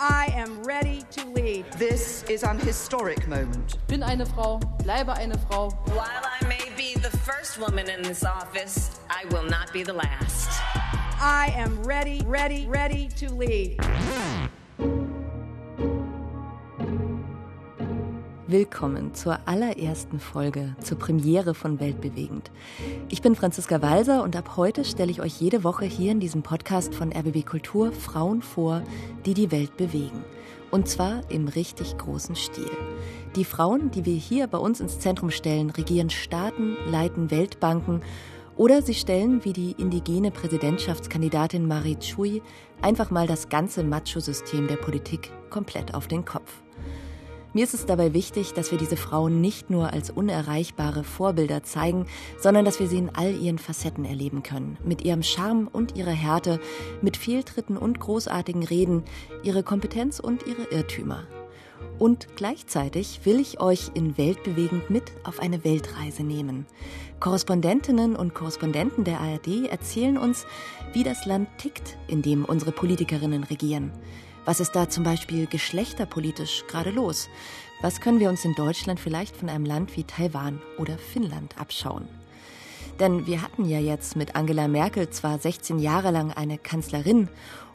I am ready to lead. This is an historic moment. Bin eine Frau, bleibe eine Frau. While I may be the first woman in this office, I will not be the last. I am ready, ready, ready to lead. Willkommen zur allerersten Folge, zur Premiere von Weltbewegend. Ich bin Franziska Walser und ab heute stelle ich euch jede Woche hier in diesem Podcast von RBB Kultur Frauen vor, die die Welt bewegen. Und zwar im richtig großen Stil. Die Frauen, die wir hier bei uns ins Zentrum stellen, regieren Staaten, leiten Weltbanken oder sie stellen, wie die indigene Präsidentschaftskandidatin Marie Chui, einfach mal das ganze Macho-System der Politik komplett auf den Kopf. Mir ist es dabei wichtig, dass wir diese Frauen nicht nur als unerreichbare Vorbilder zeigen, sondern dass wir sie in all ihren Facetten erleben können. Mit ihrem Charme und ihrer Härte, mit Fehltritten und großartigen Reden, ihre Kompetenz und ihre Irrtümer. Und gleichzeitig will ich euch in Weltbewegend mit auf eine Weltreise nehmen. Korrespondentinnen und Korrespondenten der ARD erzählen uns, wie das Land tickt, in dem unsere Politikerinnen regieren. Was ist da zum Beispiel geschlechterpolitisch gerade los? Was können wir uns in Deutschland vielleicht von einem Land wie Taiwan oder Finnland abschauen? Denn wir hatten ja jetzt mit Angela Merkel zwar 16 Jahre lang eine Kanzlerin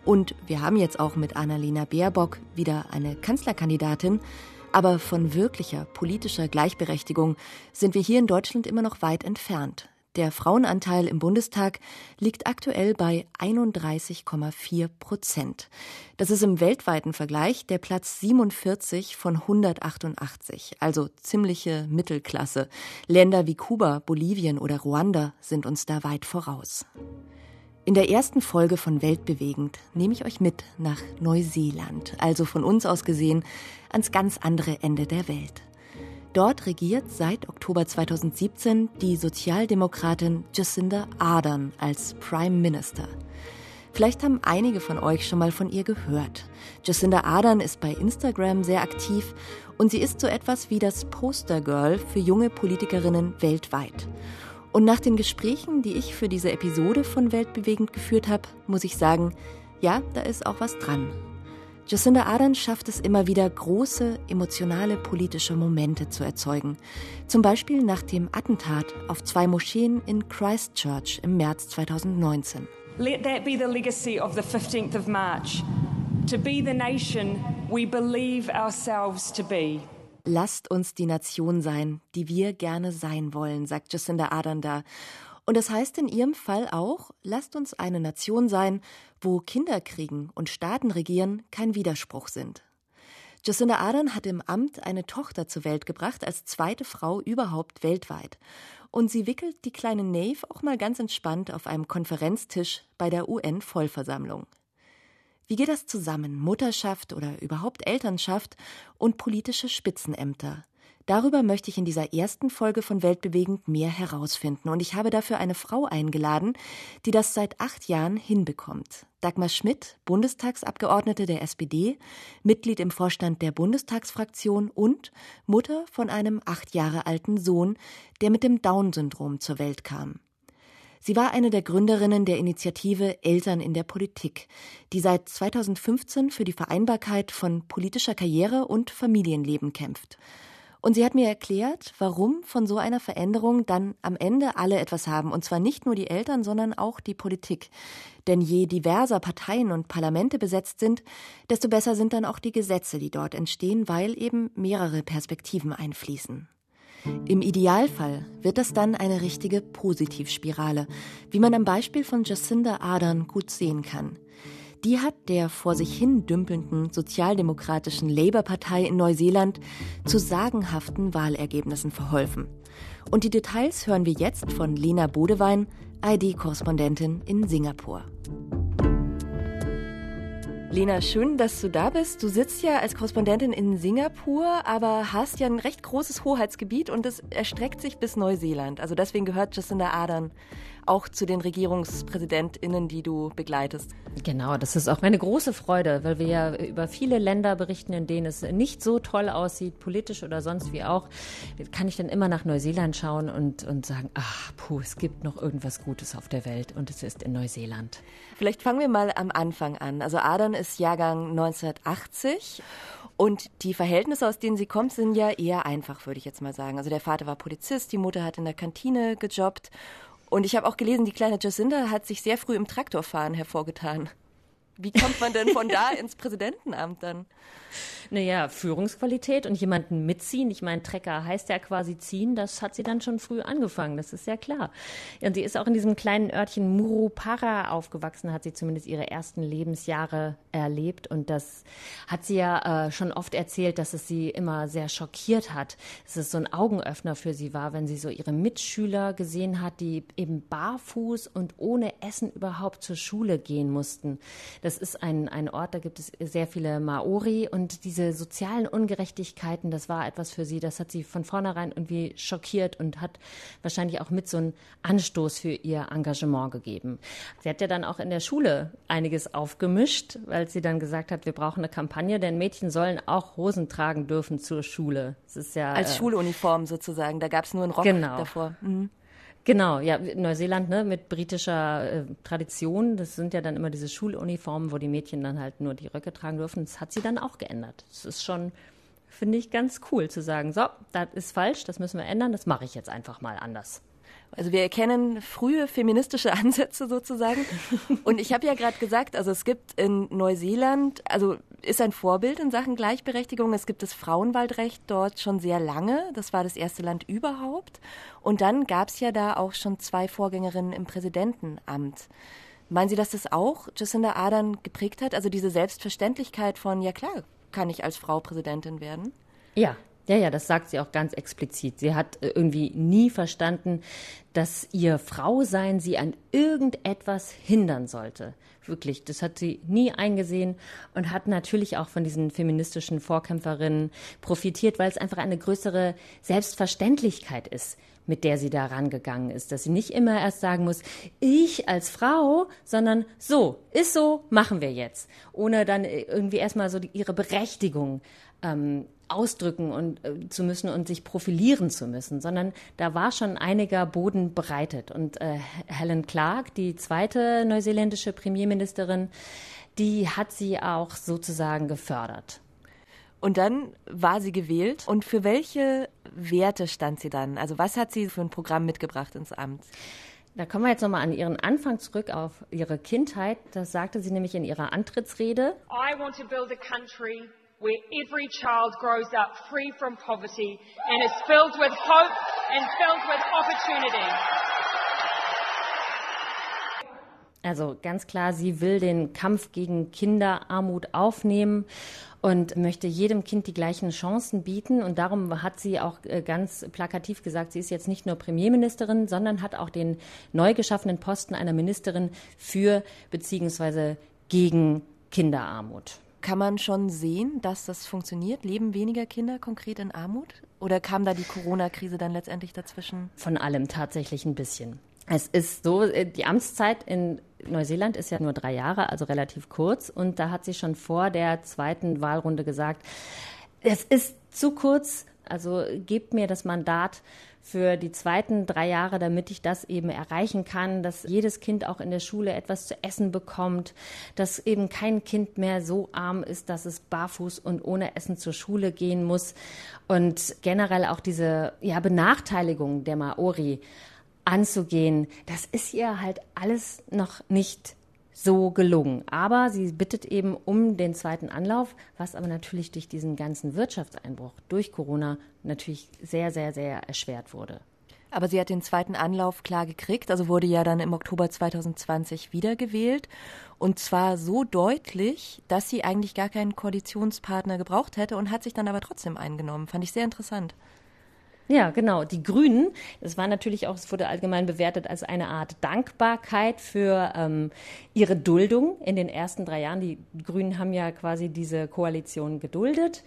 und wir haben jetzt auch mit Annalena Baerbock wieder eine Kanzlerkandidatin, aber von wirklicher politischer Gleichberechtigung sind wir hier in Deutschland immer noch weit entfernt. Der Frauenanteil im Bundestag liegt aktuell bei 31,4 Prozent. Das ist im weltweiten Vergleich der Platz 47 von 188, also ziemliche Mittelklasse. Länder wie Kuba, Bolivien oder Ruanda sind uns da weit voraus. In der ersten Folge von Weltbewegend nehme ich euch mit nach Neuseeland, also von uns aus gesehen ans ganz andere Ende der Welt. Dort regiert seit Oktober 2017 die Sozialdemokratin Jacinda Ardern als Prime Minister. Vielleicht haben einige von euch schon mal von ihr gehört. Jacinda Ardern ist bei Instagram sehr aktiv und sie ist so etwas wie das Postergirl für junge Politikerinnen weltweit. Und nach den Gesprächen, die ich für diese Episode von Weltbewegend geführt habe, muss ich sagen, ja, da ist auch was dran. Jacinda Ardern schafft es immer wieder, große, emotionale politische Momente zu erzeugen. Zum Beispiel nach dem Attentat auf zwei Moscheen in Christchurch im März 2019. Let that be the legacy of the 15th of March. To be the nation we believe ourselves to be. Lasst uns die Nation sein, die wir gerne sein wollen, sagt Jacinda Ardern da. Und das heißt in ihrem Fall auch, lasst uns eine Nation sein, wo Kinderkriegen und Staaten regieren kein Widerspruch sind. Jacinda Ardern hat im Amt eine Tochter zur Welt gebracht, als zweite Frau überhaupt weltweit. Und sie wickelt die kleine Nave auch mal ganz entspannt auf einem Konferenztisch bei der UN-Vollversammlung. Wie geht das zusammen, Mutterschaft oder überhaupt Elternschaft und politische Spitzenämter? Darüber möchte ich in dieser ersten Folge von Weltbewegend mehr herausfinden. Und ich habe dafür eine Frau eingeladen, die das seit acht Jahren hinbekommt. Dagmar Schmidt, Bundestagsabgeordnete der SPD, Mitglied im Vorstand der Bundestagsfraktion und Mutter von einem acht Jahre alten Sohn, der mit dem Down-Syndrom zur Welt kam. Sie war eine der Gründerinnen der Initiative Eltern in der Politik, die seit 2015 für die Vereinbarkeit von politischer Karriere und Familienleben kämpft. Und sie hat mir erklärt, warum von so einer Veränderung dann am Ende alle etwas haben. Und zwar nicht nur die Eltern, sondern auch die Politik. Denn je diverser Parteien und Parlamente besetzt sind, desto besser sind dann auch die Gesetze, die dort entstehen, weil eben mehrere Perspektiven einfließen. Im Idealfall wird das dann eine richtige Positivspirale, wie man am Beispiel von Jacinda Ardern gut sehen kann. Die hat der vor sich hin dümpelnden sozialdemokratischen Labour-Partei in Neuseeland zu sagenhaften Wahlergebnissen verholfen. Und die Details hören wir jetzt von Lena Bodewein, ID-Korrespondentin in Singapur. Lena, schön, dass du da bist. Du sitzt ja als Korrespondentin in Singapur, aber hast ja ein recht großes Hoheitsgebiet und es erstreckt sich bis Neuseeland. Also deswegen gehört Jacinda Ardern auch zu den RegierungspräsidentInnen, die du begleitest. Genau, das ist auch eine große Freude, weil wir ja über viele Länder berichten, in denen es nicht so toll aussieht, politisch oder sonst wie auch. Kann ich dann immer nach Neuseeland schauen und, und sagen, ach, puh, es gibt noch irgendwas Gutes auf der Welt und es ist in Neuseeland. Vielleicht fangen wir mal am Anfang an. Also Adern ist Jahrgang 1980 und die Verhältnisse, aus denen sie kommt, sind ja eher einfach, würde ich jetzt mal sagen. Also der Vater war Polizist, die Mutter hat in der Kantine gejobbt. Und ich habe auch gelesen, die kleine Jacinda hat sich sehr früh im Traktorfahren hervorgetan. Wie kommt man denn von da ins Präsidentenamt dann? Naja, Führungsqualität und jemanden mitziehen. Ich meine, Trecker heißt ja quasi ziehen. Das hat sie dann schon früh angefangen. Das ist ja klar. Und sie ist auch in diesem kleinen Örtchen Murupara aufgewachsen, hat sie zumindest ihre ersten Lebensjahre erlebt. Und das hat sie ja äh, schon oft erzählt, dass es sie immer sehr schockiert hat. Dass es so ein Augenöffner für sie war, wenn sie so ihre Mitschüler gesehen hat, die eben barfuß und ohne Essen überhaupt zur Schule gehen mussten. Das ist ein, ein Ort, da gibt es sehr viele Maori und diese sozialen Ungerechtigkeiten, das war etwas für sie, das hat sie von vornherein irgendwie schockiert und hat wahrscheinlich auch mit so einen Anstoß für ihr Engagement gegeben. Sie hat ja dann auch in der Schule einiges aufgemischt, weil sie dann gesagt hat, wir brauchen eine Kampagne, denn Mädchen sollen auch Hosen tragen dürfen zur Schule. Das ist ja als äh, Schuluniform sozusagen. Da gab es nur einen Rock genau. davor. Mhm. Genau, ja, Neuseeland ne, mit britischer äh, Tradition, das sind ja dann immer diese Schuluniformen, wo die Mädchen dann halt nur die Röcke tragen dürfen. Das hat sie dann auch geändert. Das ist schon, finde ich, ganz cool zu sagen, so, das ist falsch, das müssen wir ändern, das mache ich jetzt einfach mal anders. Also wir erkennen frühe feministische Ansätze sozusagen. Und ich habe ja gerade gesagt, also es gibt in Neuseeland, also ist ein Vorbild in Sachen Gleichberechtigung. Es gibt das Frauenwaldrecht dort schon sehr lange. Das war das erste Land überhaupt. Und dann gab es ja da auch schon zwei Vorgängerinnen im Präsidentenamt. Meinen Sie, dass das auch Jacinda Ardern geprägt hat? Also diese Selbstverständlichkeit von, ja klar, kann ich als Frau Präsidentin werden? Ja, ja, ja, das sagt sie auch ganz explizit. Sie hat äh, irgendwie nie verstanden, dass ihr Frausein sie an irgendetwas hindern sollte. Wirklich, das hat sie nie eingesehen und hat natürlich auch von diesen feministischen Vorkämpferinnen profitiert, weil es einfach eine größere Selbstverständlichkeit ist, mit der sie da rangegangen ist, dass sie nicht immer erst sagen muss, ich als Frau, sondern so, ist so, machen wir jetzt, ohne dann irgendwie erstmal so die, ihre Berechtigung ähm, ausdrücken und äh, zu müssen und sich profilieren zu müssen, sondern da war schon einiger Boden bereitet. Und äh, Helen Clark, die zweite neuseeländische Premierministerin, die hat sie auch sozusagen gefördert. Und dann war sie gewählt. Und für welche Werte stand sie dann? Also was hat sie für ein Programm mitgebracht ins Amt? Da kommen wir jetzt nochmal an ihren Anfang zurück auf ihre Kindheit. Das sagte sie nämlich in ihrer Antrittsrede. I want to build a country where every child grows up free from poverty and is filled with hope and filled with opportunity. Also ganz klar, sie will den Kampf gegen Kinderarmut aufnehmen und möchte jedem Kind die gleichen Chancen bieten. Und darum hat sie auch äh, ganz plakativ gesagt, sie ist jetzt nicht nur Premierministerin, sondern hat auch den neu geschaffenen Posten einer Ministerin für bzw. gegen Kinderarmut. Kann man schon sehen, dass das funktioniert? Leben weniger Kinder konkret in Armut? Oder kam da die Corona-Krise dann letztendlich dazwischen? Von allem tatsächlich ein bisschen. Es ist so, äh, die Amtszeit in Neuseeland ist ja nur drei Jahre, also relativ kurz. Und da hat sie schon vor der zweiten Wahlrunde gesagt, es ist zu kurz, also gebt mir das Mandat für die zweiten drei Jahre, damit ich das eben erreichen kann, dass jedes Kind auch in der Schule etwas zu essen bekommt, dass eben kein Kind mehr so arm ist, dass es barfuß und ohne Essen zur Schule gehen muss und generell auch diese ja, Benachteiligung der Maori anzugehen, das ist ihr halt alles noch nicht so gelungen. Aber sie bittet eben um den zweiten Anlauf, was aber natürlich durch diesen ganzen Wirtschaftseinbruch durch Corona natürlich sehr, sehr, sehr erschwert wurde. Aber sie hat den zweiten Anlauf klar gekriegt, also wurde ja dann im Oktober 2020 wiedergewählt. Und zwar so deutlich, dass sie eigentlich gar keinen Koalitionspartner gebraucht hätte und hat sich dann aber trotzdem eingenommen. Fand ich sehr interessant. Ja, genau. Die Grünen, das war natürlich auch, es wurde allgemein bewertet als eine Art Dankbarkeit für ähm, ihre Duldung in den ersten drei Jahren. Die Grünen haben ja quasi diese Koalition geduldet.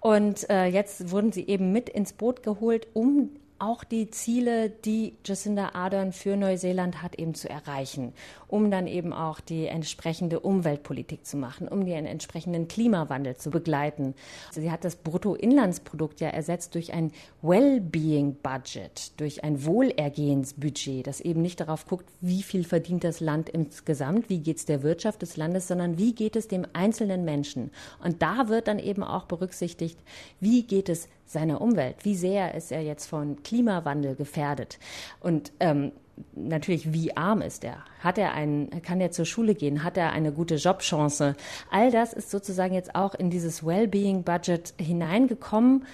Und äh, jetzt wurden sie eben mit ins Boot geholt, um auch die Ziele, die Jacinda Ardern für Neuseeland hat, eben zu erreichen, um dann eben auch die entsprechende Umweltpolitik zu machen, um den entsprechenden Klimawandel zu begleiten. Sie hat das Bruttoinlandsprodukt ja ersetzt durch ein Wellbeing-Budget, durch ein Wohlergehensbudget, das eben nicht darauf guckt, wie viel verdient das Land insgesamt, wie geht es der Wirtschaft des Landes, sondern wie geht es dem einzelnen Menschen. Und da wird dann eben auch berücksichtigt, wie geht es seiner Umwelt, wie sehr ist er jetzt von Klimawandel gefährdet. Und ähm, natürlich, wie arm ist er? Hat er einen, kann er zur Schule gehen? Hat er eine gute Jobchance? All das ist sozusagen jetzt auch in dieses Wellbeing-Budget hineingekommen,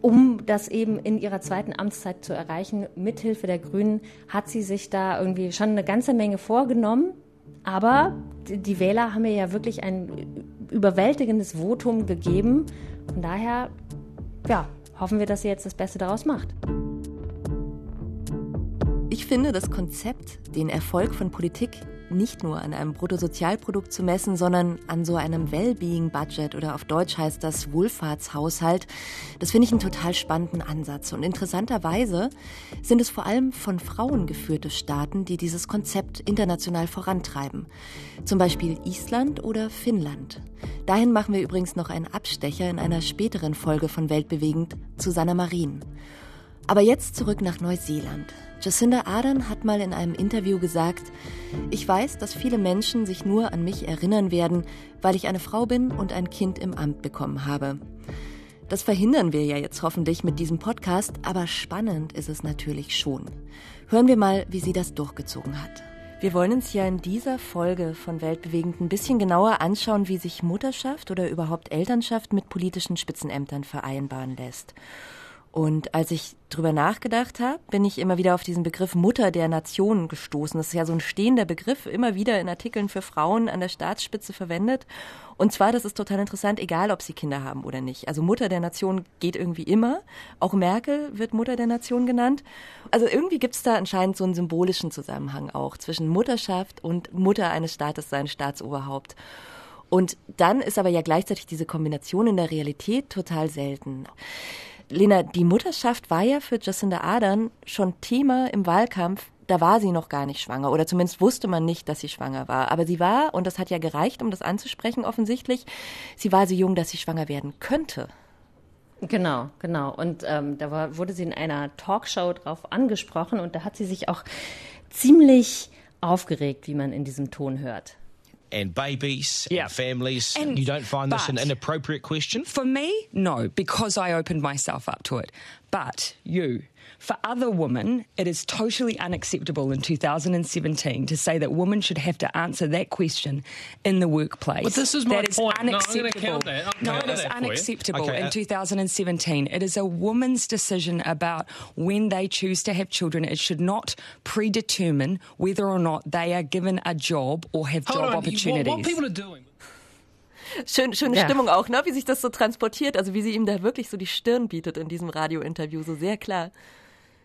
um das eben in ihrer zweiten Amtszeit zu erreichen. Mithilfe der Grünen hat sie sich da irgendwie schon eine ganze Menge vorgenommen. Aber die Wähler haben ihr ja wirklich ein überwältigendes Votum gegeben. Von daher, ja, hoffen wir, dass sie jetzt das Beste daraus macht. Ich finde das Konzept, den Erfolg von Politik nicht nur an einem Bruttosozialprodukt zu messen, sondern an so einem Wellbeing-Budget oder auf Deutsch heißt das Wohlfahrtshaushalt. Das finde ich einen total spannenden Ansatz. Und interessanterweise sind es vor allem von Frauen geführte Staaten, die dieses Konzept international vorantreiben. Zum Beispiel Island oder Finnland. Dahin machen wir übrigens noch einen Abstecher in einer späteren Folge von Weltbewegend zu Sanna Marin. Aber jetzt zurück nach Neuseeland. Jacinda Ardern hat mal in einem Interview gesagt, ich weiß, dass viele Menschen sich nur an mich erinnern werden, weil ich eine Frau bin und ein Kind im Amt bekommen habe. Das verhindern wir ja jetzt hoffentlich mit diesem Podcast, aber spannend ist es natürlich schon. Hören wir mal, wie sie das durchgezogen hat. Wir wollen uns ja in dieser Folge von Weltbewegend ein bisschen genauer anschauen, wie sich Mutterschaft oder überhaupt Elternschaft mit politischen Spitzenämtern vereinbaren lässt. Und als ich drüber nachgedacht habe, bin ich immer wieder auf diesen Begriff Mutter der Nation gestoßen. Das ist ja so ein stehender Begriff, immer wieder in Artikeln für Frauen an der Staatsspitze verwendet. Und zwar, das ist total interessant, egal ob sie Kinder haben oder nicht. Also Mutter der Nation geht irgendwie immer. Auch Merkel wird Mutter der Nation genannt. Also irgendwie gibt es da anscheinend so einen symbolischen Zusammenhang auch zwischen Mutterschaft und Mutter eines Staates sein Staatsoberhaupt. Und dann ist aber ja gleichzeitig diese Kombination in der Realität total selten. Lena, die Mutterschaft war ja für Jacinda Ardern schon Thema im Wahlkampf. Da war sie noch gar nicht schwanger oder zumindest wusste man nicht, dass sie schwanger war. Aber sie war, und das hat ja gereicht, um das anzusprechen offensichtlich, sie war so jung, dass sie schwanger werden könnte. Genau, genau. Und ähm, da war, wurde sie in einer Talkshow drauf angesprochen und da hat sie sich auch ziemlich aufgeregt, wie man in diesem Ton hört. And babies Yeah. and families. And- you don't find this an inappropriate question? For me, no, because I opened myself up to it. But you, for other women, it is totally unacceptable in 2017 to say that women should have to answer that question in the workplace. But this is my That is point. No, I'm unacceptable. count that. No, it is that for unacceptable Okay, in uh, 2017. It is a woman's decision about when they choose to have children. It should not predetermine whether or not they are given a job or have Hold job on. opportunities. What, what people are doing. Schön, schöne Ja. Stimmung auch, ne? Wie sich das so transportiert, also wie sie ihm da wirklich so die Stirn bietet in diesem Radiointerview, so sehr klar.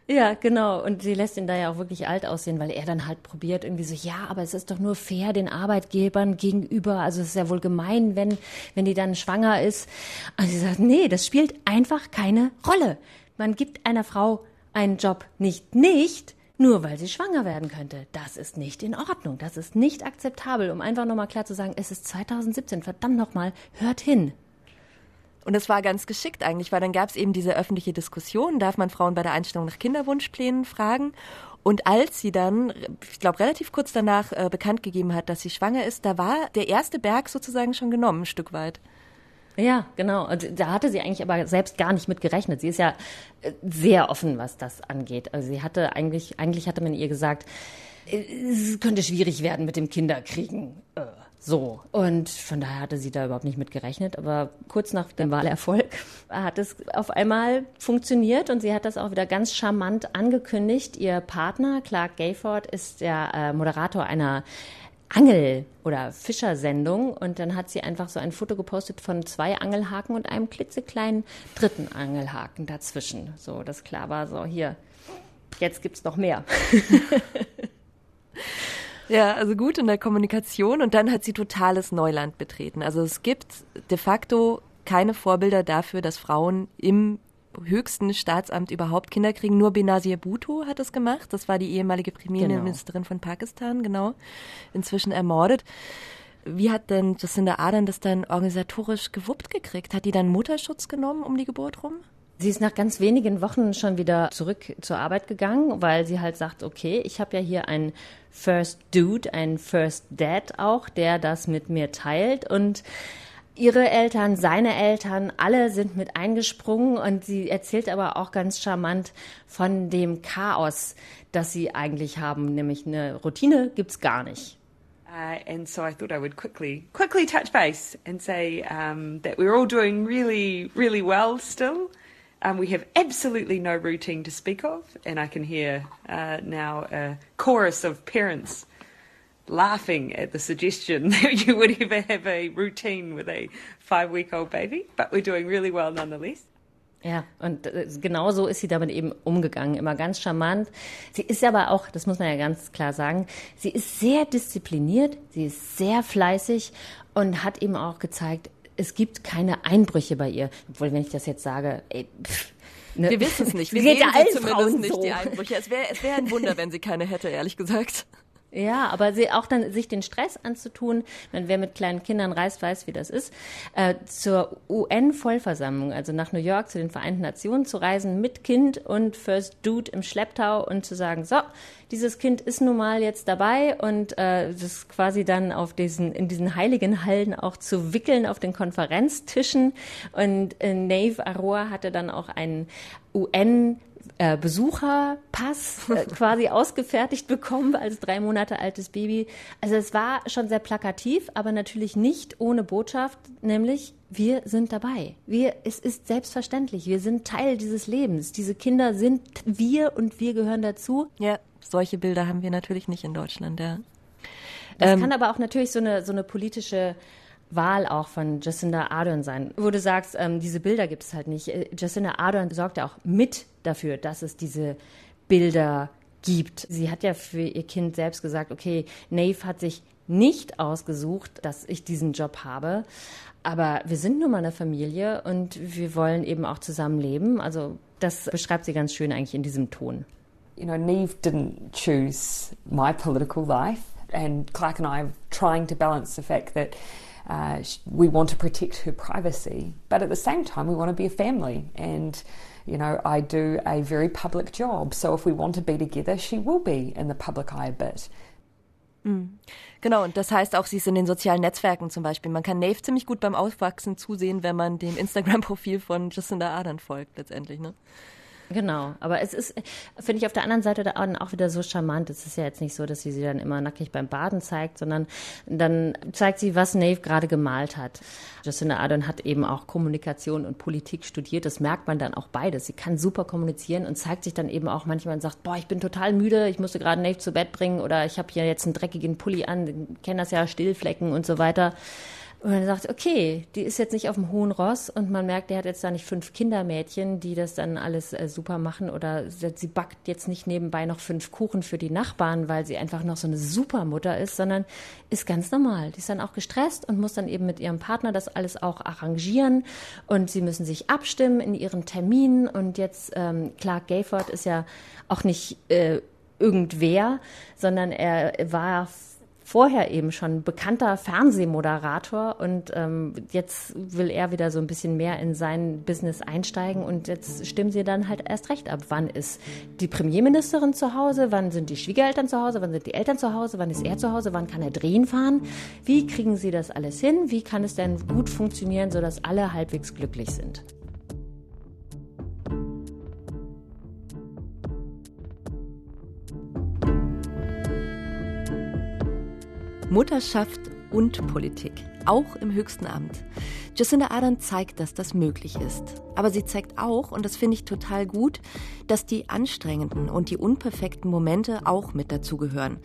Ja, genau. Und sie lässt ihn da ja auch wirklich alt aussehen, weil er dann halt probiert irgendwie so, ja, aber es ist doch nur fair den Arbeitgebern gegenüber. Also es ist ja wohl gemein, wenn, wenn die dann schwanger ist. Und sie sagt, nee, das spielt einfach keine Rolle. Man gibt einer Frau einen Job nicht nicht, nur weil sie schwanger werden könnte. Das ist nicht in Ordnung. Das ist nicht akzeptabel. Um einfach nochmal klar zu sagen, es ist 2017. Verdammt nochmal, hört hin. Und das war ganz geschickt eigentlich, weil dann gab es eben diese öffentliche Diskussion, darf man Frauen bei der Einstellung nach Kinderwunschplänen fragen? Und als sie dann, ich glaube, relativ kurz danach äh, bekannt gegeben hat, dass sie schwanger ist, da war der erste Berg sozusagen schon genommen, ein Stück weit. Ja, genau. Und da hatte sie eigentlich aber selbst gar nicht mit gerechnet. Sie ist ja äh, sehr offen, was das angeht. Also sie hatte eigentlich, eigentlich hatte man ihr gesagt, äh, es könnte schwierig werden mit dem Kinderkriegen. Äh, So. Und von daher hatte sie da überhaupt nicht mit gerechnet. Aber kurz nach dem Wahlerfolg hat es auf einmal funktioniert und sie hat das auch wieder ganz charmant angekündigt. Ihr Partner, Clark Gayford, ist der äh, Moderator einer Angel- oder Fischersendung und dann hat sie einfach so ein Foto gepostet von zwei Angelhaken und einem klitzekleinen dritten Angelhaken dazwischen. So, dass klar war, so hier, jetzt gibt's noch mehr. Ja, also gut in der Kommunikation und dann hat sie totales Neuland betreten. Also es gibt de facto keine Vorbilder dafür, dass Frauen im höchsten Staatsamt überhaupt Kinder kriegen. Nur Benazir Bhutto hat es gemacht. Das war die ehemalige Premierministerin genau. von Pakistan, genau. Inzwischen ermordet. Wie hat denn Jacinda Ardern das dann organisatorisch gewuppt gekriegt? Hat die dann Mutterschutz genommen um die Geburt rum? Sie ist nach ganz wenigen Wochen schon wieder zurück zur Arbeit gegangen, weil sie halt sagt, okay, ich habe ja hier einen First Dude, einen First Dad auch, der das mit mir teilt und Ihre Eltern, seine Eltern, alle sind mit eingesprungen und sie erzählt aber auch ganz charmant von dem Chaos, das sie eigentlich haben, nämlich eine Routine gibt's gar nicht. Uh, and so I thought I would quickly, quickly touch base and say um, that we're all doing really, really well still. Um, we have absolutely no routine to speak of, and I can hear uh, now a chorus of parents laughing at the suggestion that you would ever have a routine with a five week old baby, but we're doing really well nonetheless. Ja, und genau so ist sie damit eben umgegangen, immer ganz charmant. Sie ist aber auch, das muss man ja ganz klar sagen, sie ist sehr diszipliniert, sie ist sehr fleißig und hat eben auch gezeigt, es gibt keine Einbrüche bei ihr. Obwohl, wenn ich das jetzt sage, ey, pff, Ne? Wir wissen es nicht. Wir sehen ja sie zumindest nicht, so. die Einbrüche. Es wäre es wär ein Wunder, wenn sie keine hätte, ehrlich gesagt. Ja, aber sie auch dann sich den Stress anzutun, wenn wer mit kleinen Kindern reist, weiß, wie das ist, äh, zur UN-Vollversammlung, also nach New York zu den Vereinten Nationen zu reisen mit Kind und First Dude im Schlepptau und zu sagen, so, dieses Kind ist nun mal jetzt dabei und äh, das quasi dann auf diesen in diesen heiligen Hallen auch zu wickeln auf den Konferenztischen. Und äh, Nave Aroa hatte dann auch einen UN äh, Besucherpass äh, quasi ausgefertigt bekommen als drei Monate altes Baby. Also es war schon sehr plakativ, aber natürlich nicht ohne Botschaft, nämlich wir sind dabei. Wir, es ist selbstverständlich. Wir sind Teil dieses Lebens. Diese Kinder sind wir und wir gehören dazu. Ja, solche Bilder haben wir natürlich nicht in Deutschland, ja. Das ähm, kann aber auch natürlich so eine, so eine politische Wahl auch von Jacinda Ardern sein, wo du sagst, ähm, diese Bilder gibt es halt nicht. Äh, Jacinda Ardern sorgt ja auch mit dafür, dass es diese Bilder gibt. Sie hat ja für ihr Kind selbst gesagt, okay, Nave hat sich nicht ausgesucht, dass ich diesen Job habe. Aber wir sind nun mal eine Familie und wir wollen eben auch zusammen leben. Also das beschreibt sie ganz schön eigentlich in diesem Ton. You know, Neve didn't choose my political life and Clark and I are trying to balance the fact that Uh, we want to protect her privacy, but at the same time, we want to be a family. And, you know, I do a very public job. So if we want to be together, she will be in the public eye a bit. Mm. Genau, und das heißt auch, sie ist in den sozialen Netzwerken zum Beispiel. Man kann Nave ziemlich gut beim Aufwachsen zusehen, wenn man dem Instagram-Profil von Jacinda Ardern folgt, letztendlich, ne? Genau, aber es ist, finde ich, auf der anderen Seite der Orden auch wieder so charmant. Es ist ja jetzt nicht so, dass sie sie dann immer nackig beim Baden zeigt, sondern dann zeigt sie, was Nave gerade gemalt hat. Jacinda Ardern hat eben auch Kommunikation und Politik studiert. Das merkt man dann auch beides. Sie kann super kommunizieren und zeigt sich dann eben auch manchmal und sagt, boah, ich bin total müde, ich musste gerade Nave zu Bett bringen oder ich habe hier jetzt einen dreckigen Pulli an, kenne das ja, Stillflecken und so weiter. Und dann sagt, okay, die ist jetzt nicht auf dem hohen Ross und man merkt, der hat jetzt da nicht fünf Kindermädchen, die das dann alles äh, super machen oder sie backt jetzt nicht nebenbei noch fünf Kuchen für die Nachbarn, weil sie einfach noch so eine Supermutter ist, sondern ist ganz normal. Die ist dann auch gestresst und muss dann eben mit ihrem Partner das alles auch arrangieren und sie müssen sich abstimmen in ihren Terminen und jetzt ähm, Clark Gayford ist ja auch nicht äh, irgendwer, sondern er war vorher eben schon bekannter Fernsehmoderator und ähm, jetzt will er wieder so ein bisschen mehr in sein Business einsteigen und jetzt stimmen sie dann halt erst recht ab. Wann ist die Premierministerin zu Hause? Wann sind die Schwiegereltern zu Hause? Wann sind die Eltern zu Hause? Wann ist er zu Hause? Wann kann er drehen fahren? Wie kriegen sie das alles hin? Wie kann es denn gut funktionieren, sodass alle halbwegs glücklich sind? Mutterschaft und Politik, auch im höchsten Amt. Jacinda Ardern zeigt, dass das möglich ist. Aber sie zeigt auch, und das finde ich total gut, dass die anstrengenden und die unperfekten Momente auch mit dazugehören.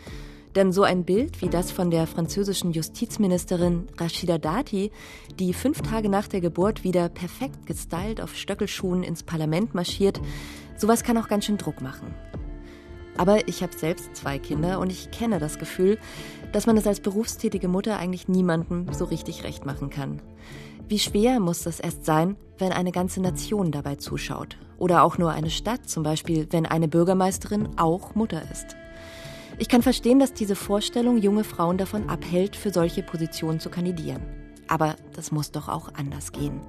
Denn so ein Bild wie das von der französischen Justizministerin Rachida Dati, die fünf Tage nach der Geburt wieder perfekt gestylt auf Stöckelschuhen ins Parlament marschiert, sowas kann auch ganz schön Druck machen. Aber ich habe selbst zwei Kinder und ich kenne das Gefühl, dass man es als berufstätige Mutter eigentlich niemandem so richtig recht machen kann. Wie schwer muss das erst sein, wenn eine ganze Nation dabei zuschaut? Oder auch nur eine Stadt, zum Beispiel, wenn eine Bürgermeisterin auch Mutter ist. Ich kann verstehen, dass diese Vorstellung junge Frauen davon abhält, für solche Positionen zu kandidieren. Aber das muss doch auch anders gehen.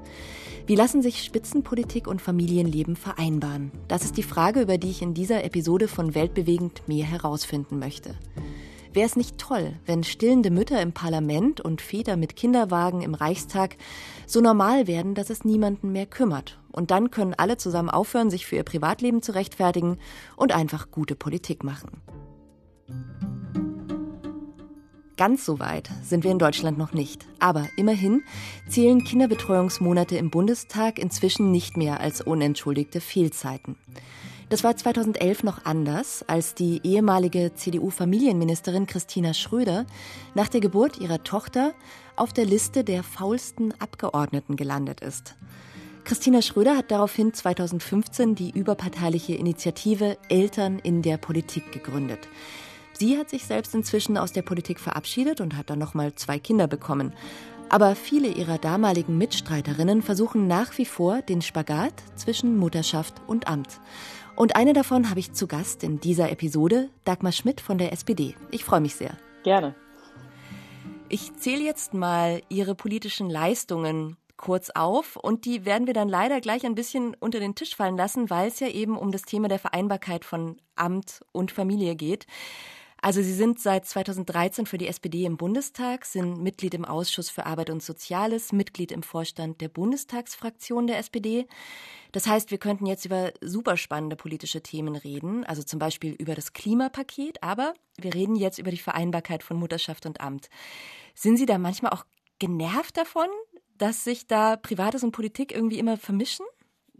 Wie lassen sich Spitzenpolitik und Familienleben vereinbaren? Das ist die Frage, über die ich in dieser Episode von Weltbewegend mehr herausfinden möchte. Wäre es nicht toll, wenn stillende Mütter im Parlament und Väter mit Kinderwagen im Reichstag so normal werden, dass es niemanden mehr kümmert? Und dann können alle zusammen aufhören, sich für ihr Privatleben zu rechtfertigen und einfach gute Politik machen. Ganz so weit sind wir in Deutschland noch nicht. Aber immerhin zählen Kinderbetreuungsmonate im Bundestag inzwischen nicht mehr als unentschuldigte Fehlzeiten. Das war 2011 noch anders, als die ehemalige CDU-Familienministerin Christina Schröder nach der Geburt ihrer Tochter auf der Liste der faulsten Abgeordneten gelandet ist. Christina Schröder hat daraufhin 2015 die überparteiliche Initiative Eltern in der Politik gegründet. Sie hat sich selbst inzwischen aus der Politik verabschiedet und hat dann nochmal zwei Kinder bekommen. Aber viele ihrer damaligen Mitstreiterinnen versuchen nach wie vor den Spagat zwischen Mutterschaft und Amt. Und eine davon habe ich zu Gast in dieser Episode, Dagmar Schmidt von der SPD. Ich freue mich sehr. Gerne. Ich zähle jetzt mal Ihre politischen Leistungen kurz auf und die werden wir dann leider gleich ein bisschen unter den Tisch fallen lassen, weil es ja eben um das Thema der Vereinbarkeit von Amt und Familie geht. Also Sie sind seit 2013 für die SPD im Bundestag, sind Mitglied im Ausschuss für Arbeit und Soziales, Mitglied im Vorstand der Bundestagsfraktion der SPD. Das heißt, wir könnten jetzt über super spannende politische Themen reden, also zum Beispiel über das Klimapaket, aber wir reden jetzt über die Vereinbarkeit von Mutterschaft und Amt. Sind Sie da manchmal auch genervt davon, dass sich da Privates und Politik irgendwie immer vermischen?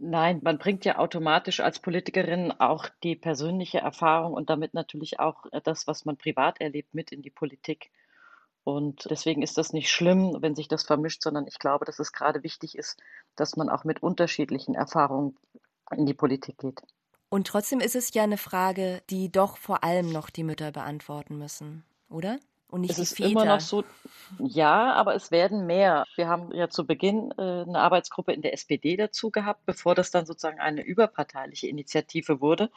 Nein, man bringt ja automatisch als Politikerin auch die persönliche Erfahrung und damit natürlich auch äh, das, was man privat erlebt, mit in die Politik. Und deswegen ist das nicht schlimm, wenn sich das vermischt, sondern ich glaube, dass es gerade wichtig ist, dass man auch mit unterschiedlichen Erfahrungen in die Politik geht. Und trotzdem ist es ja eine Frage, die doch vor allem noch die Mütter beantworten müssen, oder? Und nicht es die ist Väter. immer noch so, ja, aber es werden mehr. Wir haben ja zu Beginn äh, eine Arbeitsgruppe in der SPD dazu gehabt, bevor das dann sozusagen eine überparteiliche Initiative wurde.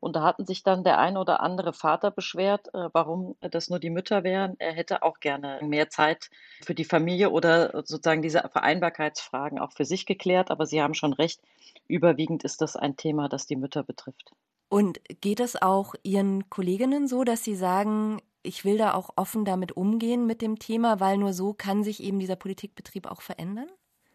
Und da hatten sich dann der ein oder andere Vater beschwert, äh, warum das nur die Mütter wären. Er hätte auch gerne mehr Zeit für die Familie oder sozusagen diese Vereinbarkeitsfragen auch für sich geklärt. Aber Sie haben schon recht, überwiegend ist das ein Thema, das die Mütter betrifft. Und geht es auch Ihren Kolleginnen so, dass Sie sagen, ich will da auch offen damit umgehen mit dem Thema, weil nur so kann sich eben dieser Politikbetrieb auch verändern?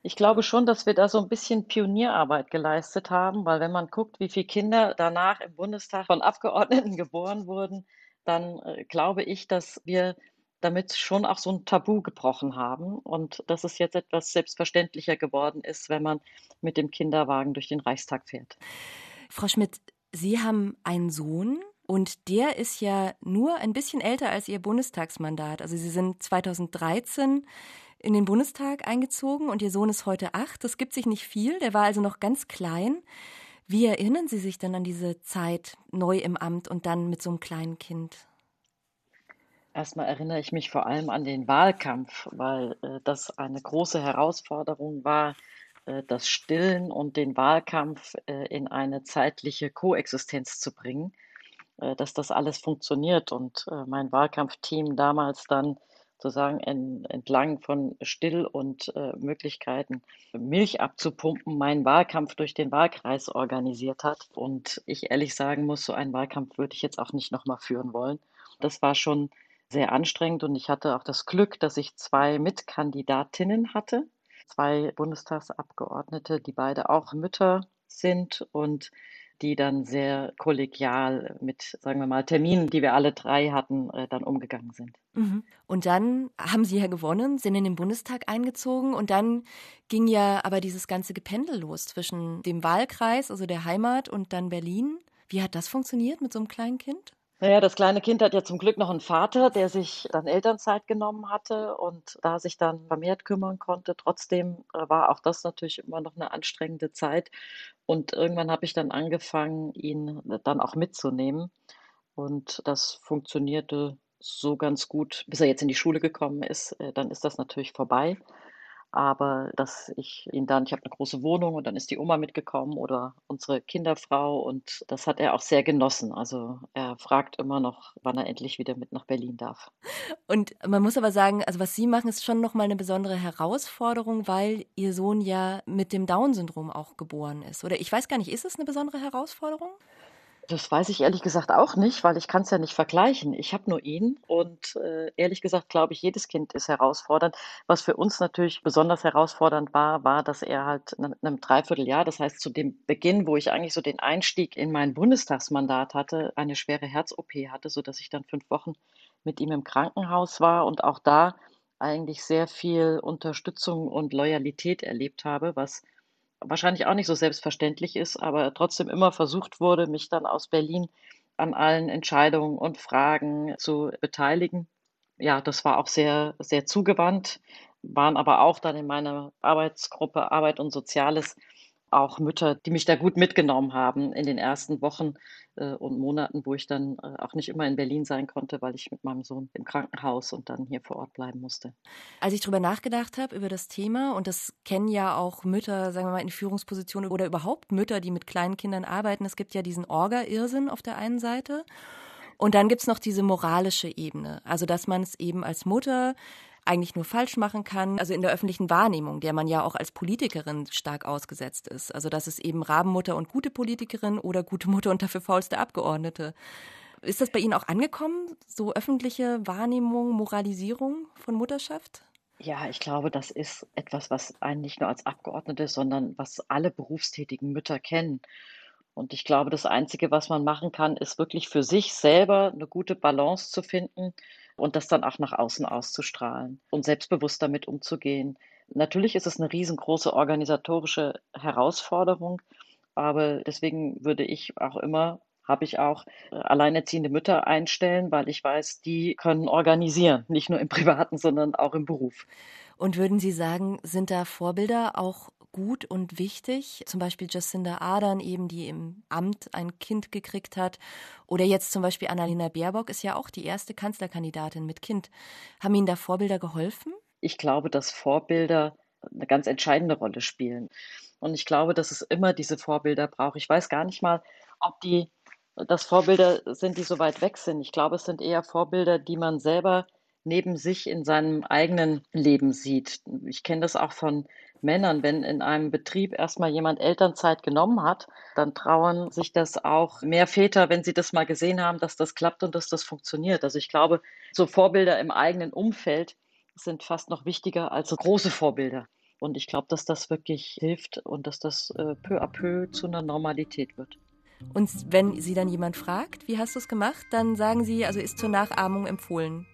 Ich glaube schon, dass wir da so ein bisschen Pionierarbeit geleistet haben, weil wenn man guckt, wie viele Kinder danach im Bundestag von Abgeordneten geboren wurden, dann äh, glaube ich, dass wir damit schon auch so ein Tabu gebrochen haben und dass es jetzt etwas selbstverständlicher geworden ist, wenn man mit dem Kinderwagen durch den Reichstag fährt. Frau Schmidt, Sie haben einen Sohn, und der ist ja nur ein bisschen älter als Ihr Bundestagsmandat. Also Sie sind 2013 in den Bundestag eingezogen und Ihr Sohn ist heute acht. Das gibt sich nicht viel. Der war also noch ganz klein. Wie erinnern Sie sich denn an diese Zeit neu im Amt und dann mit so einem kleinen Kind? Erstmal erinnere ich mich vor allem an den Wahlkampf, weil äh, das eine große Herausforderung war, äh, das Stillen und den Wahlkampf äh, in eine zeitliche Koexistenz zu bringen. Äh, dass das alles funktioniert. Und äh, mein Wahlkampfteam damals dann sozusagen entlang von Still- und äh, Möglichkeiten, Milch abzupumpen, meinen Wahlkampf durch den Wahlkreis organisiert hat. Und ich ehrlich sagen muss, so einen Wahlkampf würde ich jetzt auch nicht nochmal führen wollen. Das war schon sehr anstrengend und ich hatte auch das Glück, dass ich zwei Mitkandidatinnen hatte, zwei Bundestagsabgeordnete, die beide auch Mütter sind und die dann sehr kollegial mit, sagen wir mal, Terminen, die wir alle drei hatten, äh, dann umgegangen sind. Mhm. Und dann haben Sie ja gewonnen, sind in den Bundestag eingezogen und dann ging ja aber dieses ganze Gependel los zwischen dem Wahlkreis, also der Heimat und dann Berlin. Wie hat das funktioniert mit so einem kleinen Kind? Naja, das kleine Kind hat ja zum Glück noch einen Vater, der sich dann Elternzeit genommen hatte und da sich dann vermehrt kümmern konnte. Trotzdem äh, war auch das natürlich immer noch eine anstrengende Zeit. Und irgendwann habe ich dann angefangen, ihn dann auch mitzunehmen. Und das funktionierte so ganz gut, bis er jetzt in die Schule gekommen ist. Äh, dann ist das natürlich vorbei aber dass ich ihn dann ich habe eine große Wohnung und dann ist die Oma mitgekommen oder unsere Kinderfrau und das hat er auch sehr genossen. Also, er fragt immer noch, wann er endlich wieder mit nach Berlin darf. Und man muss aber sagen, also was Sie machen, ist schon noch mal 'ne besondere Herausforderung, weil Ihr Sohn ja mit dem Down-Syndrom auch geboren ist. Oder ich weiß gar nicht, ist es eine besondere Herausforderung? Das weiß ich ehrlich gesagt auch nicht, weil ich kann es ja nicht vergleichen. Ich habe nur ihn und äh, ehrlich gesagt glaube ich, jedes Kind ist herausfordernd. Was für uns natürlich besonders herausfordernd war, war, dass er halt in einem Dreivierteljahr, das heißt zu dem Beginn, wo ich eigentlich so den Einstieg in mein Bundestagsmandat hatte, eine schwere Herz-OP hatte, sodass ich dann fünf Wochen mit ihm im Krankenhaus war und auch da eigentlich sehr viel Unterstützung und Loyalität erlebt habe, was wahrscheinlich auch nicht so selbstverständlich ist, aber trotzdem immer versucht wurde, mich dann aus Berlin an allen Entscheidungen und Fragen zu beteiligen. Ja, das war auch sehr, sehr zugewandt, waren aber auch dann in meiner Arbeitsgruppe Arbeit und Soziales auch Mütter, die mich da gut mitgenommen haben in den ersten Wochen äh, und Monaten, wo ich dann äh, auch nicht immer in Berlin sein konnte, weil ich mit meinem Sohn im Krankenhaus und dann hier vor Ort bleiben musste. Als ich darüber nachgedacht habe, über das Thema, und das kennen ja auch Mütter, sagen wir mal, in Führungspositionen oder überhaupt Mütter, die mit kleinen Kindern arbeiten, es gibt ja diesen Orga-Irrsinn auf der einen Seite. Und dann gibt es noch diese moralische Ebene. Also, dass man es eben als Mutter eigentlich nur falsch machen kann. Also in der öffentlichen Wahrnehmung, der man ja auch als Politikerin stark ausgesetzt ist. Also dass es eben Rabenmutter und gute Politikerin oder gute Mutter und dafür faulste Abgeordnete. Ist das bei Ihnen auch angekommen, so öffentliche Wahrnehmung, Moralisierung von Mutterschaft? Ja, ich glaube, das ist etwas, was einen nicht nur als Abgeordnete, sondern was alle berufstätigen Mütter kennen. Und ich glaube, das Einzige, was man machen kann, ist wirklich für sich selber eine gute Balance zu finden und das dann auch nach außen auszustrahlen und selbstbewusst damit umzugehen. Natürlich ist es eine riesengroße organisatorische Herausforderung, aber deswegen würde ich auch immer habe ich auch alleinerziehende Mütter einstellen, weil ich weiß, die können organisieren, nicht nur im privaten, sondern auch im Beruf. Und würden Sie sagen, sind da Vorbilder auch gut und wichtig. Zum Beispiel Jacinda Ardern eben, die im Amt ein Kind gekriegt hat. Oder jetzt zum Beispiel Annalena Baerbock ist ja auch die erste Kanzlerkandidatin mit Kind. Haben Ihnen da Vorbilder geholfen? Ich glaube, dass Vorbilder eine ganz entscheidende Rolle spielen. Und ich glaube, dass es immer diese Vorbilder braucht. Ich weiß gar nicht mal, ob die das Vorbilder sind, die so weit weg sind. Ich glaube, es sind eher Vorbilder, die man selber neben sich in seinem eigenen Leben sieht. Ich kenne das auch von Männern. Wenn in einem Betrieb erstmal jemand Elternzeit genommen hat, dann trauen sich das auch mehr Väter, wenn sie das mal gesehen haben, dass das klappt und dass das funktioniert. Also ich glaube, so Vorbilder im eigenen Umfeld sind fast noch wichtiger als so große Vorbilder. Und ich glaube, dass das wirklich hilft und dass das äh, peu à peu zu einer Normalität wird. Und wenn Sie dann jemand fragt, wie hast du es gemacht, dann sagen Sie, also ist zur Nachahmung empfohlen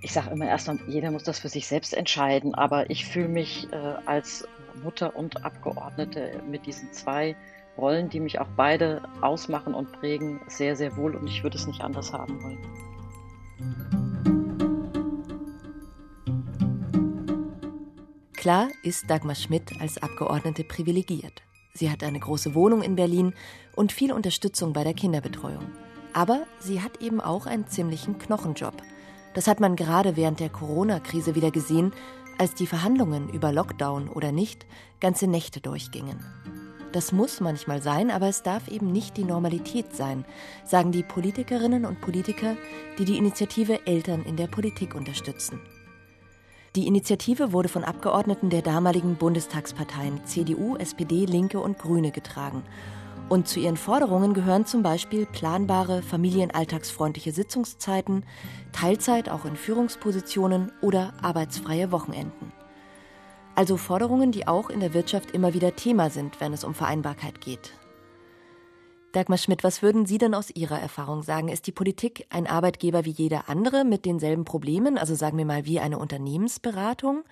ich sage immer erstmal, jeder muss das für sich selbst entscheiden, aber ich fühle mich äh, als Mutter und Abgeordnete mit diesen zwei Rollen, die mich auch beide ausmachen und prägen, sehr, sehr wohl und ich würde es nicht anders haben wollen. Klar ist Dagmar Schmidt als Abgeordnete privilegiert. Sie hat eine große Wohnung in Berlin und viel Unterstützung bei der Kinderbetreuung. Aber sie hat eben auch einen ziemlichen Knochenjob – das hat man gerade während der Corona-Krise wieder gesehen, als die Verhandlungen über Lockdown oder nicht ganze Nächte durchgingen. Das muss manchmal sein, aber es darf eben nicht die Normalität sein, sagen die Politikerinnen und Politiker, die die Initiative Eltern in der Politik unterstützen. Die Initiative wurde von Abgeordneten der damaligen Bundestagsparteien CDU, SPD, Linke und Grüne getragen und zu ihren Forderungen gehören zum Beispiel planbare, familienalltagsfreundliche Sitzungszeiten, Teilzeit auch in Führungspositionen oder arbeitsfreie Wochenenden. Also Forderungen, die auch in der Wirtschaft immer wieder Thema sind, wenn es um Vereinbarkeit geht. Dagmar Schmidt, was würden Sie denn aus Ihrer Erfahrung sagen? Ist die Politik ein Arbeitgeber wie jeder andere mit denselben Problemen, also sagen wir mal wie eine Unternehmensberatung?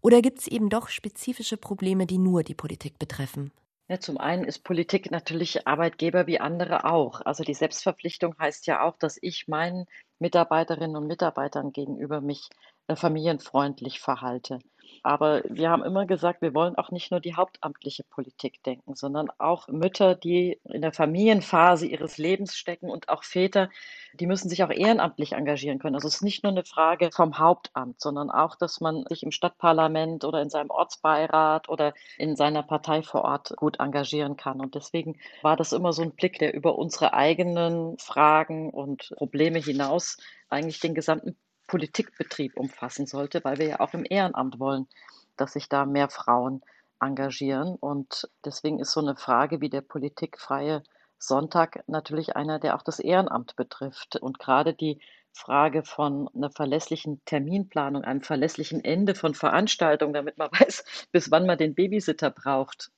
Oder gibt es eben doch spezifische Probleme, die nur die Politik betreffen? Ja, zum einen ist Politik natürlich Arbeitgeber wie andere auch. Also die Selbstverpflichtung heißt ja auch, dass ich meinen Mitarbeiterinnen und Mitarbeitern gegenüber mich äh, familienfreundlich verhalte. Aber wir haben immer gesagt, wir wollen auch nicht nur die hauptamtliche Politik denken, sondern auch Mütter, die in der Familienphase ihres Lebens stecken und auch Väter, die müssen sich auch ehrenamtlich engagieren können. Also es ist nicht nur eine Frage vom Hauptamt, sondern auch, dass man sich im Stadtparlament oder in seinem Ortsbeirat oder in seiner Partei vor Ort gut engagieren kann. Und deswegen war das immer so ein Blick, der über unsere eigenen Fragen und Probleme hinaus eigentlich den gesamten Politikbetrieb umfassen sollte, weil wir ja auch im Ehrenamt wollen, dass sich da mehr Frauen engagieren. Und deswegen ist so eine Frage wie der politikfreie Sonntag natürlich einer, der auch das Ehrenamt betrifft. Und gerade die Frage von einer verlässlichen Terminplanung, einem verlässlichen Ende von Veranstaltungen, damit man weiß, bis wann man den Babysitter braucht,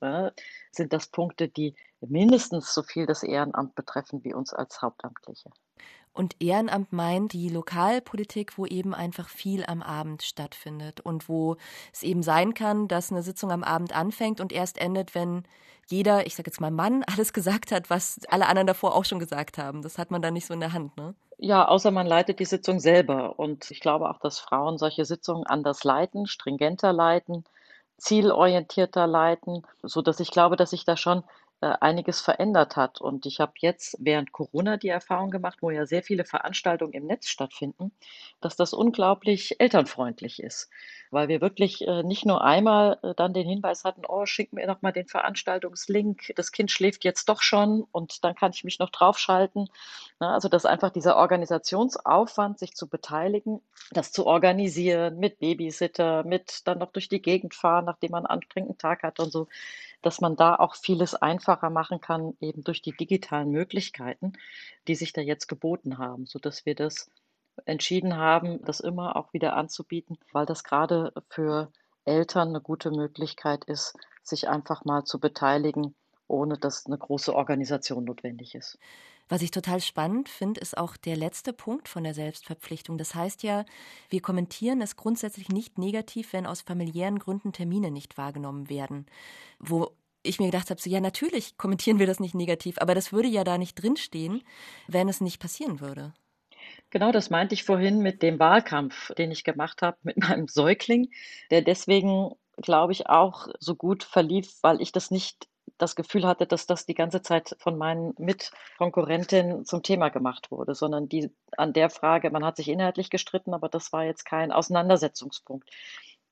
sind das Punkte, die mindestens so viel das Ehrenamt betreffen wie uns als Hauptamtliche. Und Ehrenamt meint die Lokalpolitik, wo eben einfach viel am Abend stattfindet und wo es eben sein kann, dass eine Sitzung am Abend anfängt und erst endet, wenn jeder, ich sag jetzt mal Mann, alles gesagt hat, was alle anderen davor auch schon gesagt haben. Das hat man dann nicht so in der Hand, ne? Ja, außer man leitet die Sitzung selber. Und ich glaube auch, dass Frauen solche Sitzungen anders leiten, stringenter leiten, zielorientierter leiten, so dass ich glaube, dass sich da schon äh, einiges verändert hat. Und ich habe jetzt während Corona die Erfahrung gemacht, wo ja sehr viele Veranstaltungen im Netz stattfinden, dass das unglaublich elternfreundlich ist, weil wir wirklich äh, nicht nur einmal äh, dann den Hinweis hatten, oh, schick mir doch mal den Veranstaltungslink, das Kind schläft jetzt doch schon und dann kann ich mich noch draufschalten. also dass einfach dieser Organisationsaufwand, sich zu beteiligen, das zu organisieren mit Babysitter, mit dann noch durch die Gegend fahren, nachdem man einen anstrengenden Tag hat und so, dass man da auch vieles einfacher machen kann, eben durch die digitalen Möglichkeiten, die sich da jetzt geboten haben, sodass wir das entschieden haben, das immer auch wieder anzubieten, weil das gerade für Eltern eine gute Möglichkeit ist, sich einfach mal zu beteiligen, ohne dass eine große Organisation notwendig ist. Was ich total spannend finde, ist auch der letzte Punkt von der Selbstverpflichtung. Das heißt ja, wir kommentieren es grundsätzlich nicht negativ, wenn aus familiären Gründen Termine nicht wahrgenommen werden. Wo ich mir gedacht habe, so ja, natürlich kommentieren wir das nicht negativ, aber das würde ja da nicht drinstehen, wenn es nicht passieren würde. Genau, das meinte ich vorhin mit dem Wahlkampf, den ich gemacht habe mit meinem Säugling, der deswegen, glaube ich, auch so gut verlief, weil ich das nicht das Gefühl hatte, dass das die ganze Zeit von meinen Mitkonkurrentinnen zum Thema gemacht wurde, sondern die an der Frage, man hat sich inhaltlich gestritten, aber das war jetzt kein Auseinandersetzungspunkt.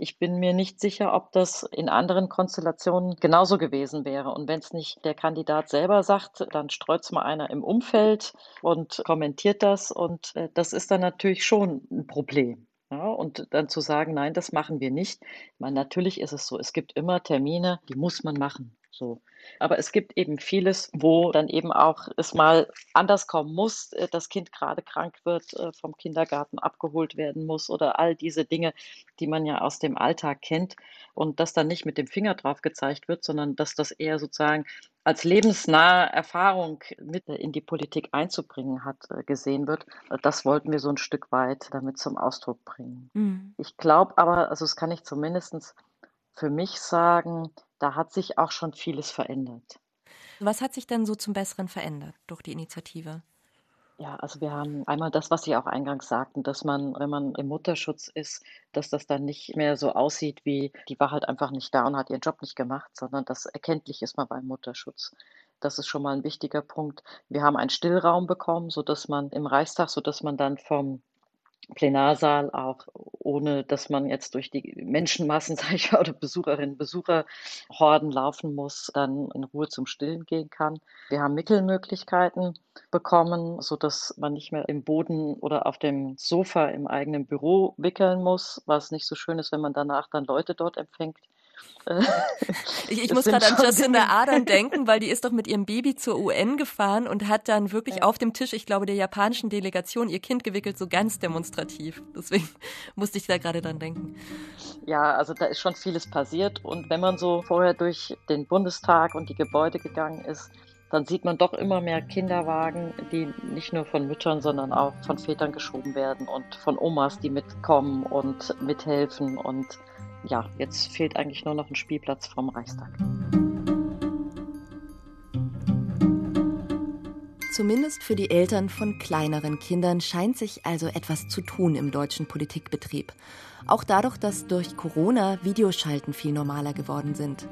Ich bin mir nicht sicher, ob das in anderen Konstellationen genauso gewesen wäre. Und wenn es nicht der Kandidat selber sagt, dann streut es mal einer im Umfeld und kommentiert das. Und äh, das ist dann natürlich schon ein Problem. Ja, und dann zu sagen, nein, das machen wir nicht. Ich meine, natürlich ist es so, es gibt immer Termine, die muss man machen. So. Aber es gibt eben vieles, wo dann eben auch es mal anders kommen muss, äh, das Kind gerade krank wird, äh, vom Kindergarten abgeholt werden muss oder all diese Dinge, die man ja aus dem Alltag kennt und das dann nicht mit dem Finger drauf gezeigt wird, sondern dass das eher sozusagen als lebensnahe Erfahrung mit in die Politik einzubringen hat, äh, gesehen wird. Das wollten wir so ein Stück weit damit zum Ausdruck bringen. Mhm. Ich glaube aber, also das kann ich zumindest für mich sagen, da hat sich auch schon vieles verändert. Was hat sich denn so zum Besseren verändert durch die Initiative? Ja, also wir haben einmal das, was Sie auch eingangs sagten, dass man, wenn man im Mutterschutz ist, dass das dann nicht mehr so aussieht wie, die war halt einfach nicht da und hat ihren Job nicht gemacht, sondern dass erkenntlich ist man beim Mutterschutz. Das ist schon mal ein wichtiger Punkt. Wir haben einen Stillraum bekommen, sodass man im Reichstag, sodass man dann vom Plenarsaal auch ohne, dass man jetzt durch die Menschenmassen, sage ich mal, oder Besucherinnen, Besucherhorden laufen muss, dann in Ruhe zum Stillen gehen kann. Wir haben Mittelmöglichkeiten bekommen, so dass man nicht mehr im Boden oder auf dem Sofa im eigenen Büro wickeln muss, was nicht so schön ist, wenn man danach dann Leute dort empfängt. ich, ich muss gerade an Jacinda Ardern denken, weil die ist doch mit ihrem Baby zur UN gefahren und hat dann wirklich ja. auf dem Tisch, ich glaube, der japanischen Delegation ihr Kind gewickelt, so ganz demonstrativ. Deswegen musste ich da gerade dran denken. Ja, also da ist schon vieles passiert und wenn man so vorher durch den Bundestag und die Gebäude gegangen ist, dann sieht man doch immer mehr Kinderwagen, die nicht nur von Müttern, sondern auch von Vätern geschoben werden und von Omas, die mitkommen und mithelfen und ja, jetzt fehlt eigentlich nur noch ein Spielplatz vom Reichstag. Zumindest für die Eltern von kleineren Kindern scheint sich also etwas zu tun im deutschen Politikbetrieb. Auch dadurch, dass durch Corona Videoschalten viel normaler geworden sind.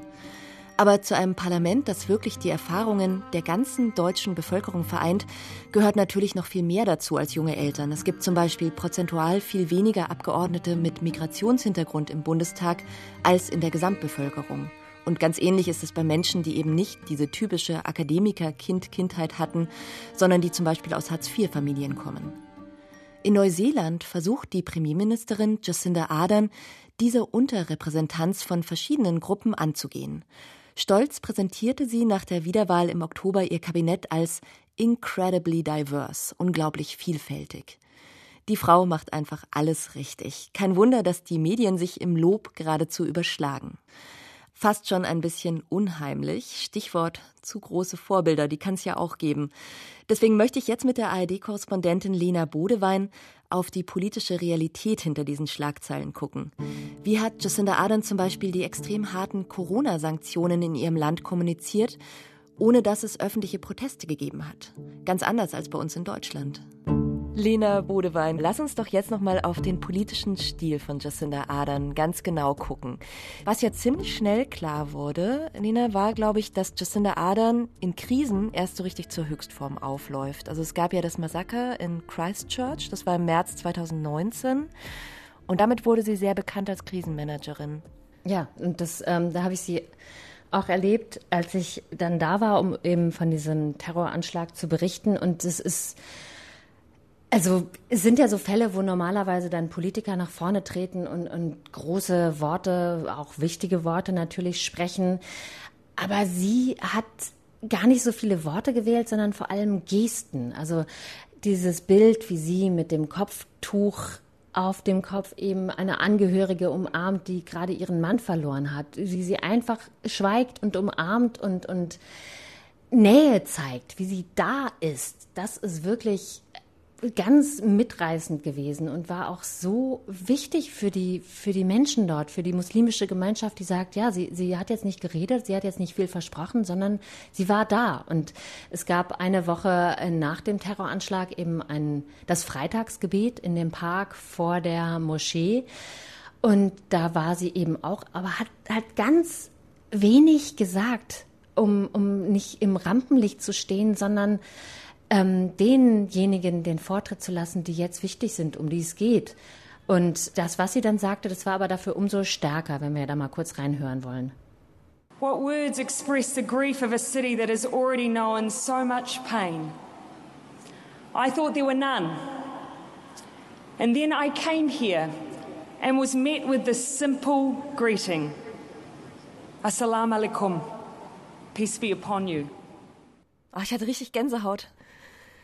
Aber zu einem Parlament, das wirklich die Erfahrungen der ganzen deutschen Bevölkerung vereint, gehört natürlich noch viel mehr dazu als junge Eltern. Es gibt zum Beispiel prozentual viel weniger Abgeordnete mit Migrationshintergrund im Bundestag als in der Gesamtbevölkerung. Und ganz ähnlich ist es bei Menschen, die eben nicht diese typische Akademiker-Kind-Kindheit hatten, sondern die zum Beispiel aus Hartz-IV-Familien kommen. In Neuseeland versucht die Premierministerin Jacinda Ardern, diese Unterrepräsentanz von verschiedenen Gruppen anzugehen. Stolz präsentierte sie nach der Wiederwahl im Oktober ihr Kabinett als incredibly diverse, unglaublich vielfältig. Die Frau macht einfach alles richtig. Kein Wunder, dass die Medien sich im Lob geradezu überschlagen fast schon ein bisschen unheimlich. Stichwort zu große Vorbilder, die kann es ja auch geben. Deswegen möchte ich jetzt mit der ARD-Korrespondentin Lena Bodewein auf die politische Realität hinter diesen Schlagzeilen gucken. Wie hat Jacinda Ardern zum Beispiel die extrem harten Corona-Sanktionen in ihrem Land kommuniziert, ohne dass es öffentliche Proteste gegeben hat? Ganz anders als bei uns in Deutschland. Lena Bodewein, lass uns doch jetzt nochmal auf den politischen Stil von Jacinda Ardern ganz genau gucken. Was ja ziemlich schnell klar wurde, Lena, war, glaube ich, dass Jacinda Ardern in Krisen erst so richtig zur Höchstform aufläuft. Also es gab ja das Massaker in Christchurch, das war im März 2019. Und damit wurde sie sehr bekannt als Krisenmanagerin. Ja, und das, ähm, da habe ich sie auch erlebt, als ich dann da war, um eben von diesem Terroranschlag zu berichten. Und es ist also es sind ja so Fälle, wo normalerweise dann Politiker nach vorne treten und, und große Worte, auch wichtige Worte natürlich sprechen. Aber sie hat gar nicht so viele Worte gewählt, sondern vor allem Gesten. Also dieses Bild, wie sie mit dem Kopftuch auf dem Kopf eben eine Angehörige umarmt, die gerade ihren Mann verloren hat, wie sie einfach schweigt und umarmt und, und Nähe zeigt, wie sie da ist. Das ist wirklich ganz mitreißend gewesen und war auch so wichtig für die, für die Menschen dort, für die muslimische Gemeinschaft, die sagt, ja, sie, sie hat jetzt nicht geredet, sie hat jetzt nicht viel versprochen, sondern sie war da. Und es gab eine Woche nach dem Terroranschlag eben ein, das Freitagsgebet in dem Park vor der Moschee. Und da war sie eben auch, aber hat, hat ganz wenig gesagt, um, um nicht im Rampenlicht zu stehen, sondern ähm, denjenigen den Vortritt zu lassen, die jetzt wichtig sind, um die es geht. Und das, was sie dann sagte, das war aber dafür umso stärker, wenn wir da mal kurz reinhören wollen. What words express the grief of a city that has already known so much pain? I thought there were none. And then I came here and was met with this simple greeting Assalamu alaikum. Peace be upon you. Oh, ich hatte richtig Gänsehaut.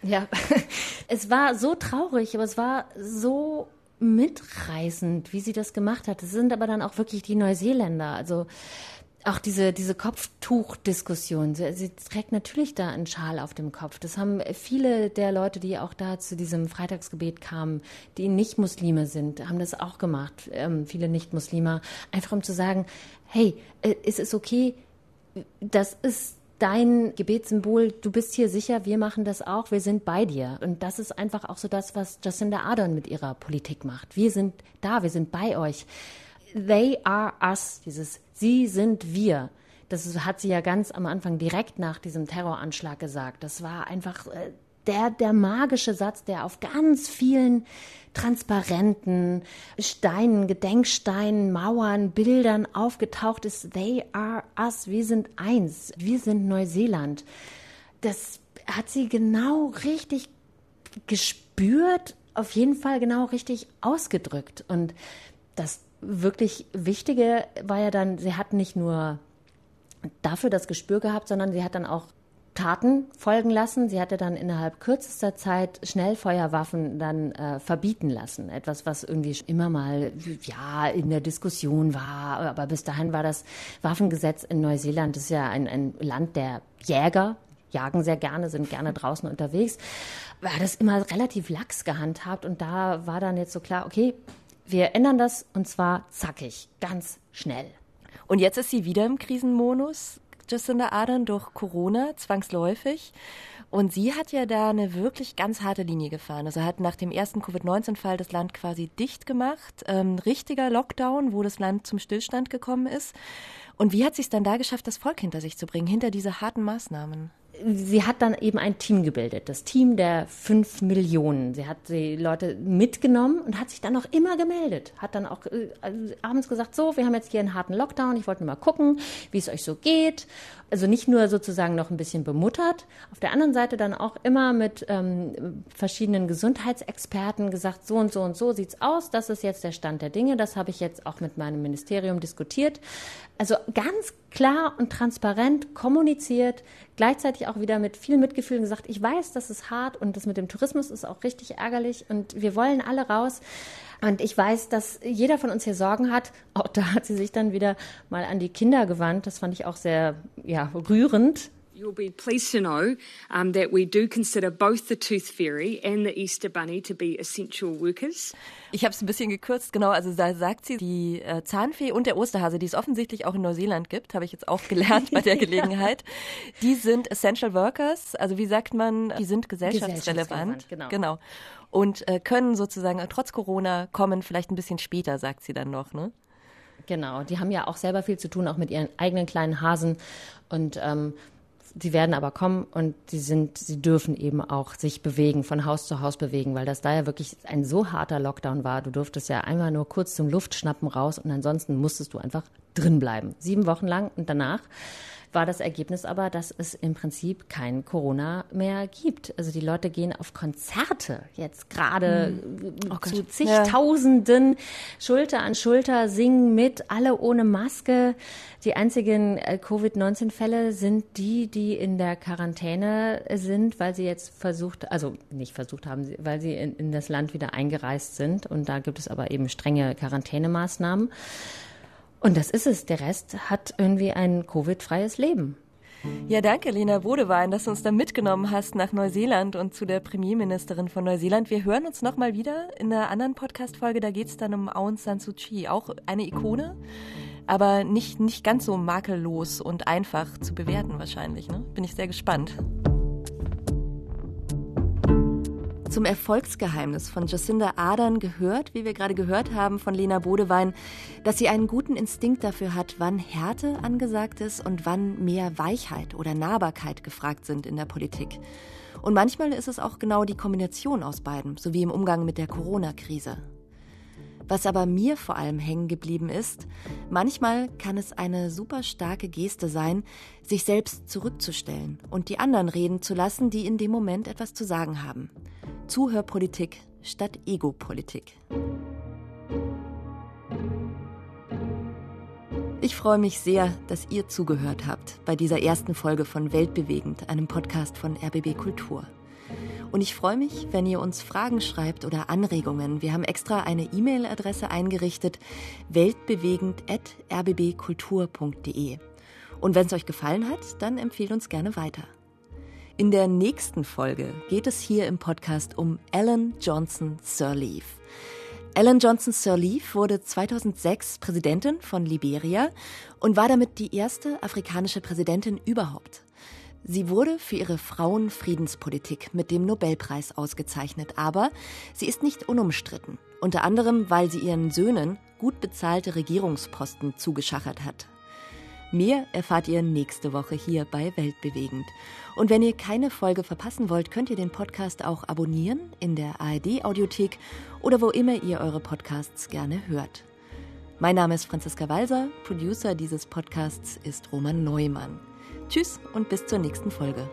Ja, es war so traurig, aber es war so mitreißend, wie sie das gemacht hat. Es sind aber dann auch wirklich die Neuseeländer. Also auch diese, diese Kopftuchdiskussion. Sie, sie trägt natürlich da einen Schal auf dem Kopf. Das haben viele der Leute, die auch da zu diesem Freitagsgebet kamen, die nicht Muslime sind, haben das auch gemacht. Ähm, viele Nicht-Muslime. Einfach um zu sagen, hey, äh, es ist okay, das ist dein Gebetssymbol, du bist hier sicher, wir machen das auch, wir sind bei dir. Und das ist einfach auch so das, was Jacinda Ardern mit ihrer Politik macht. Wir sind da, wir sind bei euch. They are us, dieses Sie sind wir. Das hat sie ja ganz am Anfang direkt nach diesem Terroranschlag gesagt. Das war einfach äh, der, der magische Satz, der auf ganz vielen transparenten Steinen, Gedenksteinen, Mauern, Bildern aufgetaucht ist. They are us. Wir sind eins. Wir sind Neuseeland. Das hat sie genau richtig gespürt, auf jeden Fall genau richtig ausgedrückt. Und das wirklich Wichtige war ja dann, sie hat nicht nur dafür das Gespür gehabt, sondern sie hat dann auch Taten folgen lassen. Sie hatte dann innerhalb kürzester Zeit Schnellfeuerwaffen dann äh, verbieten lassen. Etwas, was irgendwie immer mal ja in der Diskussion war. Aber bis dahin war das Waffengesetz in Neuseeland, das ist ja ein, ein Land der Jäger, jagen sehr gerne, sind gerne draußen unterwegs, war das immer relativ lax gehandhabt. Und da war dann jetzt so klar, okay, wir ändern das und zwar zackig, ganz schnell. Und jetzt ist sie wieder im Krisenmodus. Jacinda Ardern, durch Corona zwangsläufig. Und sie hat ja da eine wirklich ganz harte Linie gefahren. Also hat nach dem ersten Covid-19-Fall das Land quasi dicht gemacht. Ähm, richtiger Lockdown, wo das Land zum Stillstand gekommen ist. Und wie hat sie es dann da geschafft, das Volk hinter sich zu bringen, hinter diese harten Maßnahmen? Sie hat dann eben ein Team gebildet, das Team der fünf Millionen. Sie hat die Leute mitgenommen und hat sich dann auch immer gemeldet. Hat dann auch äh, abends gesagt, so, wir haben jetzt hier einen harten Lockdown, ich wollte nur mal gucken, wie es euch so geht. Also nicht nur sozusagen noch ein bisschen bemuttert, auf der anderen Seite dann auch immer mit ähm, verschiedenen Gesundheitsexperten gesagt, so und so und so sieht's aus, das ist jetzt der Stand der Dinge, das habe ich jetzt auch mit meinem Ministerium diskutiert. Also ganz klar und transparent kommuniziert, gleichzeitig auch wieder mit viel Mitgefühl gesagt, ich weiß, das ist hart und das mit dem Tourismus ist auch richtig ärgerlich und wir wollen alle raus. Und ich weiß, dass jeder von uns hier Sorgen hat. Auch da hat sie sich dann wieder mal an die Kinder gewandt. Das fand ich auch sehr ja, rührend. You'll be pleased to know um, that we do consider both the Tooth Fairy and the Easter Bunny to be essential workers. Ich habe es ein bisschen gekürzt, genau. Also da sagt sie, die äh, Zahnfee und der Osterhase, die es offensichtlich auch in Neuseeland gibt, habe ich jetzt auch gelernt bei der Gelegenheit. Die sind essential workers. Also wie sagt man, die sind gesellschaftsrelevant. Genau. genau. Und äh, können sozusagen trotz Corona kommen, vielleicht ein bisschen später, sagt sie dann noch, ne? Genau, die haben ja auch selber viel zu tun, auch mit ihren eigenen kleinen Hasen. Und ähm, Sie werden aber kommen und sie sind, sie dürfen eben auch sich bewegen, von Haus zu Haus bewegen, weil das da ja wirklich ein so harter Lockdown war. Du durftest ja einmal nur kurz zum Luftschnappen raus und ansonsten musstest du einfach drin bleiben. Sieben Wochen lang und danach war das Ergebnis aber, dass es im Prinzip kein Corona mehr gibt. Also die Leute gehen auf Konzerte jetzt gerade Hm. Oh zu zigtausenden Schulter an Schulter, singen mit, alle ohne Maske. Die einzigen äh, Covid-19-Fälle sind die, die in der Quarantäne sind, weil sie jetzt versucht, also nicht versucht haben, weil sie in, in das Land wieder eingereist sind. Und da gibt es aber eben strenge Quarantänemaßnahmen. Und das ist es. Der Rest hat irgendwie ein Covid-freies Leben. Ja, danke, Lena Bodewein, dass du uns da mitgenommen hast nach Neuseeland und zu der Premierministerin von Neuseeland. Wir hören uns nochmal wieder in einer anderen Podcast-Folge. Da geht es dann um Aung San Suu Kyi, auch eine Ikone, aber nicht, nicht ganz so makellos und einfach zu bewerten wahrscheinlich. Ne? Bin ich sehr gespannt. Zum Erfolgsgeheimnis von Jacinda Ardern gehört, wie wir gerade gehört haben von Lena Bodewein, dass sie einen guten Instinkt dafür hat, wann Härte angesagt ist und wann mehr Weichheit oder Nahbarkeit gefragt sind in der Politik. Und manchmal ist es auch genau die Kombination aus beiden, so wie im Umgang mit der Corona-Krise. Was aber mir vor allem hängen geblieben ist, manchmal kann es eine super starke Geste sein, sich selbst zurückzustellen und die anderen reden zu lassen, die in dem Moment etwas zu sagen haben. Zuhörpolitik statt Ego-Politik. Ich freue mich sehr, dass ihr zugehört habt bei dieser ersten Folge von Weltbewegend, einem Podcast von RBB Kultur. Und ich freue mich, wenn ihr uns Fragen schreibt oder Anregungen. Wir haben extra eine E-Mail-Adresse eingerichtet, weltbewegend.rbbkultur.de. Und wenn es euch gefallen hat, dann empfehlt uns gerne weiter. In der nächsten Folge geht es hier im Podcast um Ellen Johnson Sirleaf. Ellen Johnson Sirleaf wurde 2006 Präsidentin von Liberia und war damit die erste afrikanische Präsidentin überhaupt. Sie wurde für ihre Frauenfriedenspolitik mit dem Nobelpreis ausgezeichnet, aber sie ist nicht unumstritten, unter anderem weil sie ihren Söhnen gut bezahlte Regierungsposten zugeschachert hat. Mehr erfahrt ihr nächste Woche hier bei Weltbewegend. Und wenn ihr keine Folge verpassen wollt, könnt ihr den Podcast auch abonnieren in der ARD-Audiothek oder wo immer ihr eure Podcasts gerne hört. Mein Name ist Franziska Walser, Producer dieses Podcasts ist Roman Neumann. Tschüss und bis zur nächsten Folge.